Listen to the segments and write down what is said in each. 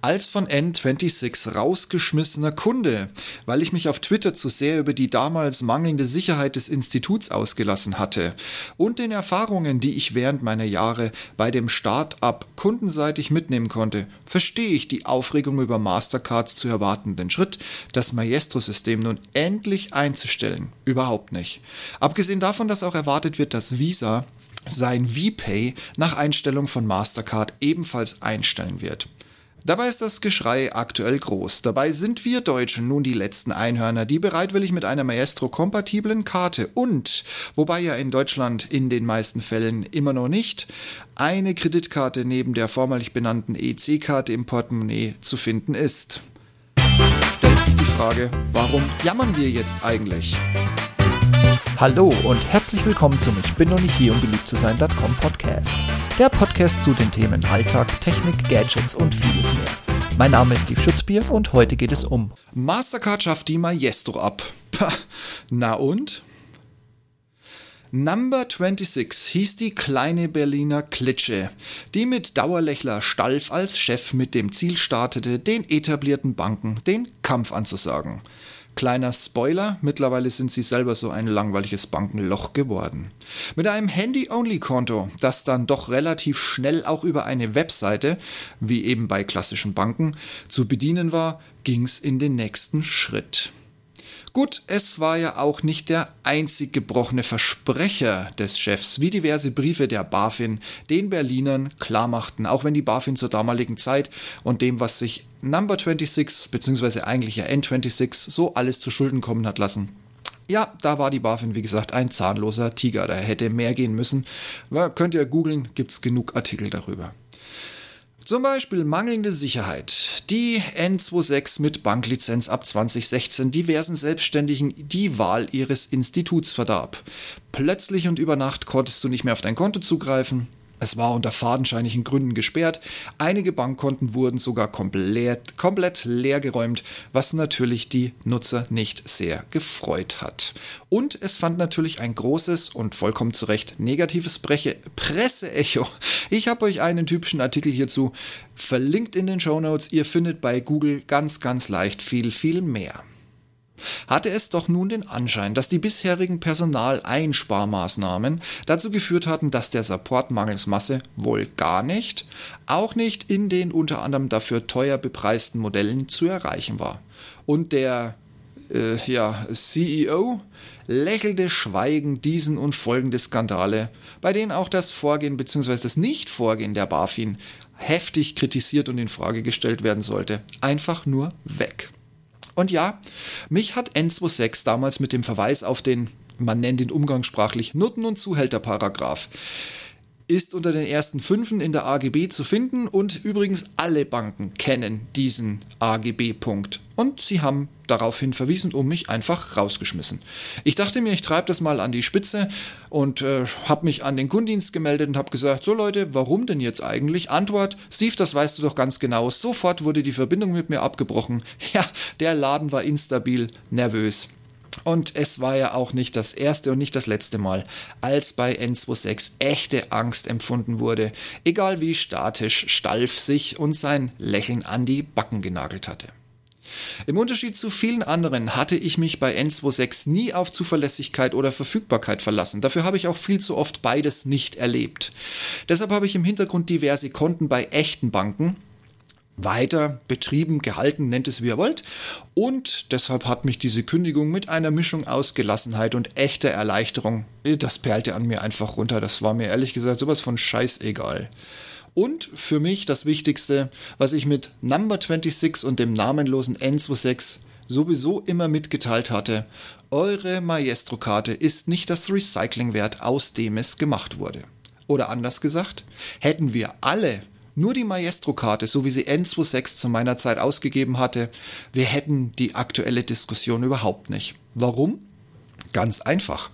als von N26 rausgeschmissener Kunde, weil ich mich auf Twitter zu sehr über die damals mangelnde Sicherheit des Instituts ausgelassen hatte und den Erfahrungen, die ich während meiner Jahre bei dem Start-up kundenseitig mitnehmen konnte, verstehe ich die Aufregung über Mastercards zu erwartenden Schritt, das Maestro-System nun endlich einzustellen, überhaupt nicht. Abgesehen davon, dass auch erwartet wird, dass Visa sein VPay nach Einstellung von Mastercard ebenfalls einstellen wird. Dabei ist das Geschrei aktuell groß. Dabei sind wir Deutschen nun die letzten Einhörner, die bereitwillig mit einer Maestro-kompatiblen Karte und, wobei ja in Deutschland in den meisten Fällen immer noch nicht, eine Kreditkarte neben der vormalig benannten EC-Karte im Portemonnaie zu finden ist. Stellt sich die Frage, warum jammern wir jetzt eigentlich? Hallo und herzlich willkommen zum Ich bin noch nicht hier, um beliebt zu sein.com Podcast. Der Podcast zu den Themen Alltag, Technik, Gadgets und vieles mehr. Mein Name ist Steve Schutzbier und heute geht es um Mastercard schafft die Maestro ab. Na und? Number 26 hieß die kleine Berliner Klitsche, die mit Dauerlächler Stalf als Chef mit dem Ziel startete, den etablierten Banken den Kampf anzusagen. Kleiner Spoiler, mittlerweile sind sie selber so ein langweiliges Bankenloch geworden. Mit einem Handy-Only-Konto, das dann doch relativ schnell auch über eine Webseite, wie eben bei klassischen Banken, zu bedienen war, ging's in den nächsten Schritt. Gut, es war ja auch nicht der einzig gebrochene Versprecher des Chefs, wie diverse Briefe der BaFin den Berlinern klarmachten, auch wenn die BaFin zur damaligen Zeit und dem, was sich Number 26 bzw. eigentlich ja N26 so alles zu Schulden kommen hat lassen. Ja, da war die BaFin, wie gesagt, ein zahnloser Tiger. Da hätte mehr gehen müssen. Könnt ihr googeln, gibt es genug Artikel darüber. Zum Beispiel mangelnde Sicherheit. Die N26 mit Banklizenz ab 2016 diversen Selbstständigen die Wahl ihres Instituts verdarb. Plötzlich und über Nacht konntest du nicht mehr auf dein Konto zugreifen. Es war unter fadenscheinigen Gründen gesperrt. Einige Bankkonten wurden sogar komplett, komplett leergeräumt, was natürlich die Nutzer nicht sehr gefreut hat. Und es fand natürlich ein großes und vollkommen zu Recht negatives Presseecho. Ich habe euch einen typischen Artikel hierzu verlinkt in den Show Notes. Ihr findet bei Google ganz, ganz leicht viel, viel mehr hatte es doch nun den Anschein, dass die bisherigen Personaleinsparmaßnahmen dazu geführt hatten, dass der Support mangels Masse wohl gar nicht, auch nicht in den unter anderem dafür teuer bepreisten Modellen zu erreichen war. Und der äh, ja, CEO lächelte schweigend diesen und folgende Skandale, bei denen auch das Vorgehen bzw. das Nichtvorgehen der BaFin heftig kritisiert und in Frage gestellt werden sollte, einfach nur weg. Und ja, mich hat N26 damals mit dem Verweis auf den, man nennt ihn umgangssprachlich, Nutten- und Zuhälterparagraph ist unter den ersten Fünfen in der AGB zu finden und übrigens alle Banken kennen diesen AGB-Punkt. Und sie haben daraufhin verwiesen und mich einfach rausgeschmissen. Ich dachte mir, ich treibe das mal an die Spitze und äh, habe mich an den Kundendienst gemeldet und habe gesagt, so Leute, warum denn jetzt eigentlich? Antwort, Steve, das weißt du doch ganz genau. Sofort wurde die Verbindung mit mir abgebrochen. Ja, der Laden war instabil, nervös. Und es war ja auch nicht das erste und nicht das letzte Mal, als bei N26 echte Angst empfunden wurde, egal wie statisch Stalf sich und sein Lächeln an die Backen genagelt hatte. Im Unterschied zu vielen anderen hatte ich mich bei N26 nie auf Zuverlässigkeit oder Verfügbarkeit verlassen. Dafür habe ich auch viel zu oft beides nicht erlebt. Deshalb habe ich im Hintergrund diverse Konten bei echten Banken, weiter betrieben, gehalten, nennt es wie ihr wollt. Und deshalb hat mich diese Kündigung mit einer Mischung aus Gelassenheit und echter Erleichterung, äh, das perlte an mir einfach runter. Das war mir ehrlich gesagt sowas von scheißegal. Und für mich das Wichtigste, was ich mit Number 26 und dem namenlosen N26 sowieso immer mitgeteilt hatte, eure Maestro-Karte ist nicht das Recyclingwert, aus dem es gemacht wurde. Oder anders gesagt, hätten wir alle nur die Maestro-Karte, so wie sie N26 zu meiner Zeit ausgegeben hatte, wir hätten die aktuelle Diskussion überhaupt nicht. Warum? Ganz einfach.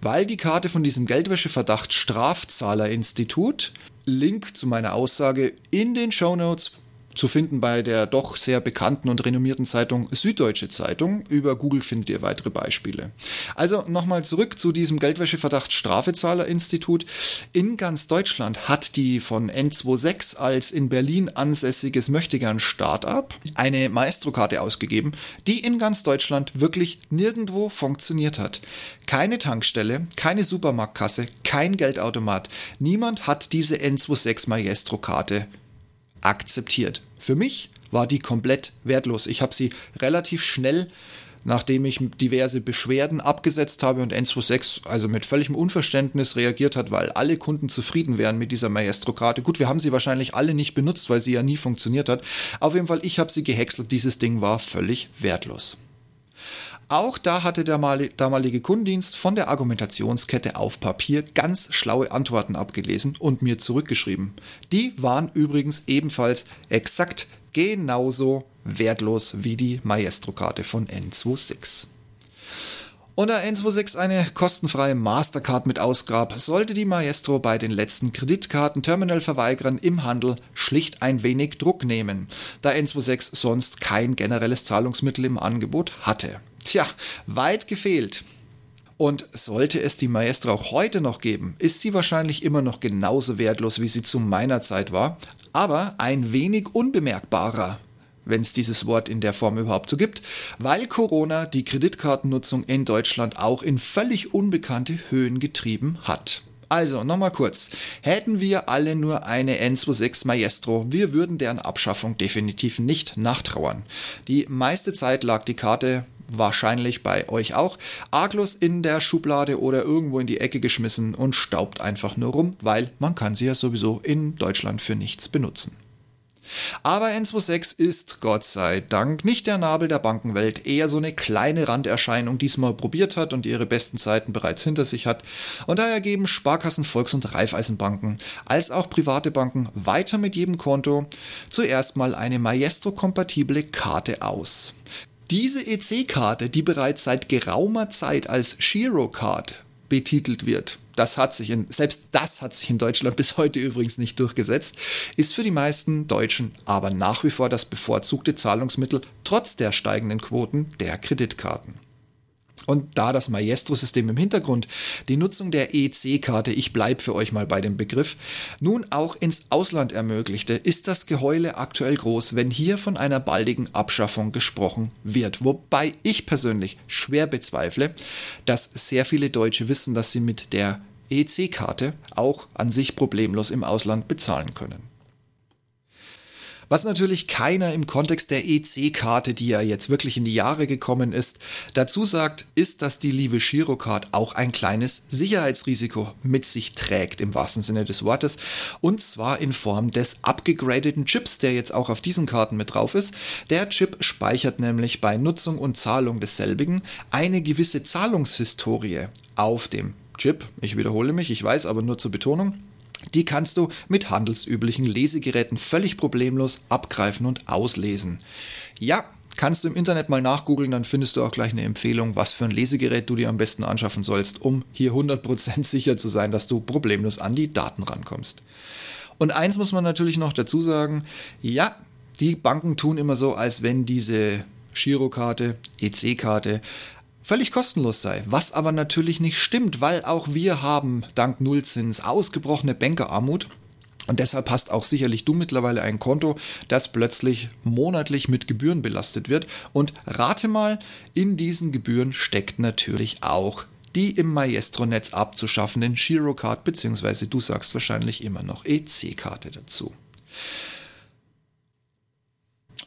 Weil die Karte von diesem Geldwäscheverdacht Strafzahlerinstitut, Link zu meiner Aussage in den Show Notes zu finden bei der doch sehr bekannten und renommierten Zeitung Süddeutsche Zeitung. Über Google findet ihr weitere Beispiele. Also nochmal zurück zu diesem Geldwäscheverdacht Strafezahler-Institut. In ganz Deutschland hat die von N26 als in Berlin ansässiges Möchtegern Startup eine Maestro-Karte ausgegeben, die in ganz Deutschland wirklich nirgendwo funktioniert hat. Keine Tankstelle, keine Supermarktkasse, kein Geldautomat. Niemand hat diese N26 Maestro-Karte akzeptiert. Für mich war die komplett wertlos. Ich habe sie relativ schnell, nachdem ich diverse Beschwerden abgesetzt habe und N26 also mit völligem Unverständnis reagiert hat, weil alle Kunden zufrieden wären mit dieser Maestro-Karte. Gut, wir haben sie wahrscheinlich alle nicht benutzt, weil sie ja nie funktioniert hat. Auf jeden Fall, ich habe sie gehäckselt. Dieses Ding war völlig wertlos. Auch da hatte der damalige Kundendienst von der Argumentationskette auf Papier ganz schlaue Antworten abgelesen und mir zurückgeschrieben. Die waren übrigens ebenfalls exakt genauso wertlos wie die Maestro-Karte von N26. Da N26 eine kostenfreie Mastercard mit ausgab, sollte die Maestro bei den letzten Kreditkarten-Terminal-Verweigerern im Handel schlicht ein wenig Druck nehmen, da N26 sonst kein generelles Zahlungsmittel im Angebot hatte. Tja, weit gefehlt. Und sollte es die Maestro auch heute noch geben, ist sie wahrscheinlich immer noch genauso wertlos, wie sie zu meiner Zeit war, aber ein wenig unbemerkbarer, wenn es dieses Wort in der Form überhaupt so gibt, weil Corona die Kreditkartennutzung in Deutschland auch in völlig unbekannte Höhen getrieben hat. Also, nochmal kurz. Hätten wir alle nur eine N26 Maestro, wir würden deren Abschaffung definitiv nicht nachtrauern. Die meiste Zeit lag die Karte wahrscheinlich bei euch auch, arglos in der Schublade oder irgendwo in die Ecke geschmissen und staubt einfach nur rum, weil man kann sie ja sowieso in Deutschland für nichts benutzen. Aber N26 ist, Gott sei Dank, nicht der Nabel der Bankenwelt, eher so eine kleine Randerscheinung, die es mal probiert hat und ihre besten Zeiten bereits hinter sich hat. Und daher geben Sparkassen, Volks- und Raiffeisenbanken als auch private Banken weiter mit jedem Konto zuerst mal eine Maestro-kompatible Karte aus. Diese EC-Karte, die bereits seit geraumer Zeit als Girocard betitelt wird, das hat sich in, selbst das hat sich in Deutschland bis heute übrigens nicht durchgesetzt, ist für die meisten Deutschen aber nach wie vor das bevorzugte Zahlungsmittel trotz der steigenden Quoten der Kreditkarten. Und da das Maestro-System im Hintergrund die Nutzung der EC-Karte, ich bleibe für euch mal bei dem Begriff, nun auch ins Ausland ermöglichte, ist das Geheule aktuell groß, wenn hier von einer baldigen Abschaffung gesprochen wird. Wobei ich persönlich schwer bezweifle, dass sehr viele Deutsche wissen, dass sie mit der EC-Karte auch an sich problemlos im Ausland bezahlen können. Was natürlich keiner im Kontext der EC-Karte, die ja jetzt wirklich in die Jahre gekommen ist, dazu sagt, ist, dass die Live Girocard auch ein kleines Sicherheitsrisiko mit sich trägt, im wahrsten Sinne des Wortes. Und zwar in Form des abgegradeten Chips, der jetzt auch auf diesen Karten mit drauf ist. Der Chip speichert nämlich bei Nutzung und Zahlung desselbigen eine gewisse Zahlungshistorie auf dem Chip. Ich wiederhole mich, ich weiß, aber nur zur Betonung. Die kannst du mit handelsüblichen Lesegeräten völlig problemlos abgreifen und auslesen. Ja, kannst du im Internet mal nachgoogeln, dann findest du auch gleich eine Empfehlung, was für ein Lesegerät du dir am besten anschaffen sollst, um hier 100% sicher zu sein, dass du problemlos an die Daten rankommst. Und eins muss man natürlich noch dazu sagen, ja, die Banken tun immer so, als wenn diese Girokarte, EC-Karte völlig kostenlos sei. Was aber natürlich nicht stimmt, weil auch wir haben dank Nullzins ausgebrochene Bankerarmut. Und deshalb hast auch sicherlich du mittlerweile ein Konto, das plötzlich monatlich mit Gebühren belastet wird. Und rate mal, in diesen Gebühren steckt natürlich auch die im Maestro-Netz abzuschaffenden Girocard, beziehungsweise du sagst wahrscheinlich immer noch EC-Karte dazu.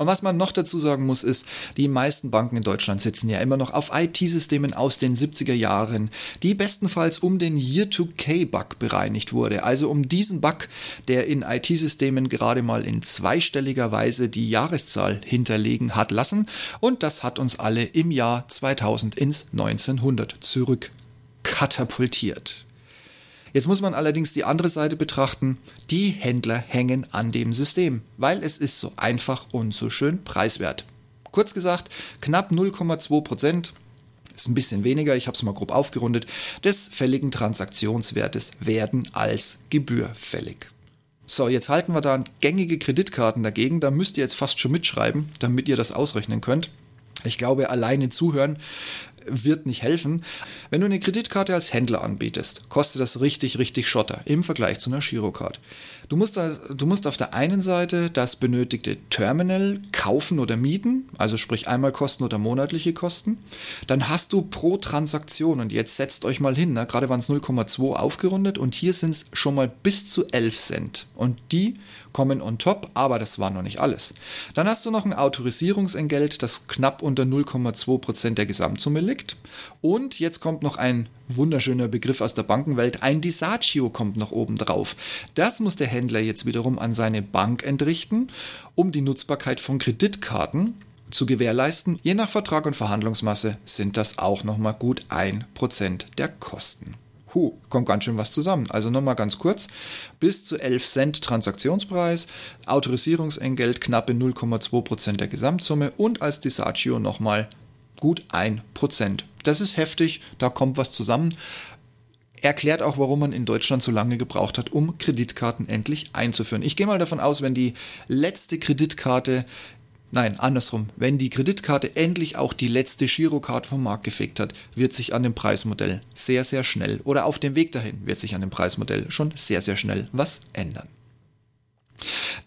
Und was man noch dazu sagen muss, ist, die meisten Banken in Deutschland sitzen ja immer noch auf IT-Systemen aus den 70er Jahren, die bestenfalls um den Year-to-K-Bug bereinigt wurde. Also um diesen Bug, der in IT-Systemen gerade mal in zweistelliger Weise die Jahreszahl hinterlegen hat lassen. Und das hat uns alle im Jahr 2000 ins 1900 zurück katapultiert. Jetzt muss man allerdings die andere Seite betrachten. Die Händler hängen an dem System, weil es ist so einfach und so schön preiswert. Kurz gesagt, knapp 0,2 Prozent ist ein bisschen weniger, ich habe es mal grob aufgerundet, des fälligen Transaktionswertes werden als Gebühr fällig. So, jetzt halten wir da gängige Kreditkarten dagegen. Da müsst ihr jetzt fast schon mitschreiben, damit ihr das ausrechnen könnt. Ich glaube, alleine zuhören wird nicht helfen. Wenn du eine Kreditkarte als Händler anbietest, kostet das richtig, richtig Schotter im Vergleich zu einer Girocard. Du musst, du musst auf der einen Seite das benötigte Terminal kaufen oder mieten, also sprich einmal Kosten oder monatliche Kosten. Dann hast du pro Transaktion, und jetzt setzt euch mal hin, ne, gerade waren es 0,2 aufgerundet und hier sind es schon mal bis zu 11 Cent. Und die kommen on top, aber das war noch nicht alles. Dann hast du noch ein Autorisierungsentgelt, das knapp unter 0,2% der Gesamtsumme liegt. Und jetzt kommt noch ein wunderschöner Begriff aus der Bankenwelt, ein Disagio kommt noch oben drauf. Das muss der Händler jetzt wiederum an seine Bank entrichten, um die Nutzbarkeit von Kreditkarten zu gewährleisten. Je nach Vertrag und Verhandlungsmasse sind das auch nochmal gut 1% der Kosten. Huh, kommt ganz schön was zusammen. Also nochmal ganz kurz. Bis zu 11 Cent Transaktionspreis, Autorisierungsentgelt knappe 0,2% der Gesamtsumme und als Disagio nochmal gut 1%. Das ist heftig, da kommt was zusammen. Erklärt auch, warum man in Deutschland so lange gebraucht hat, um Kreditkarten endlich einzuführen. Ich gehe mal davon aus, wenn die letzte Kreditkarte Nein, andersrum. Wenn die Kreditkarte endlich auch die letzte Girokarte vom Markt gefegt hat, wird sich an dem Preismodell sehr, sehr schnell oder auf dem Weg dahin wird sich an dem Preismodell schon sehr, sehr schnell was ändern.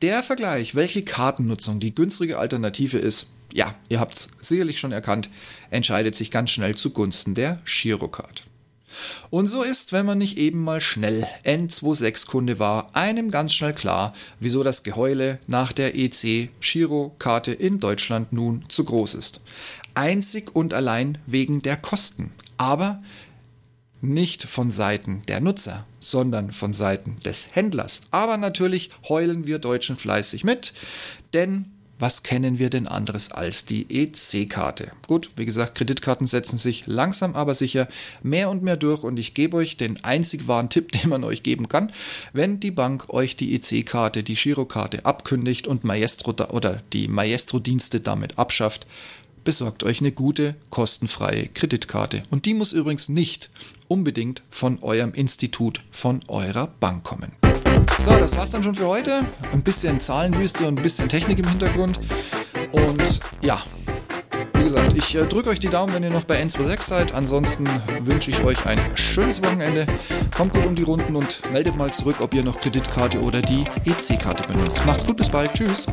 Der Vergleich, welche Kartennutzung die günstige Alternative ist, ja, ihr habt es sicherlich schon erkannt, entscheidet sich ganz schnell zugunsten der Girocard. Und so ist, wenn man nicht eben mal schnell N26-Kunde war, einem ganz schnell klar, wieso das Geheule nach der EC-Girokarte in Deutschland nun zu groß ist. Einzig und allein wegen der Kosten. Aber nicht von Seiten der Nutzer, sondern von Seiten des Händlers. Aber natürlich heulen wir Deutschen fleißig mit, denn was kennen wir denn anderes als die EC-Karte? Gut, wie gesagt, Kreditkarten setzen sich langsam aber sicher mehr und mehr durch und ich gebe euch den einzig wahren Tipp, den man euch geben kann. Wenn die Bank euch die EC-Karte, die Girokarte abkündigt und Maestro oder die Maestro-Dienste damit abschafft, besorgt euch eine gute, kostenfreie Kreditkarte. Und die muss übrigens nicht unbedingt von eurem Institut, von eurer Bank kommen. So, das war's dann schon für heute. Ein bisschen Zahlenwüste und ein bisschen Technik im Hintergrund. Und ja, wie gesagt, ich äh, drücke euch die Daumen, wenn ihr noch bei N26 seid. Ansonsten wünsche ich euch ein schönes Wochenende. Kommt gut um die Runden und meldet mal zurück, ob ihr noch Kreditkarte oder die EC-Karte benutzt. Macht's gut, bis bald. Tschüss.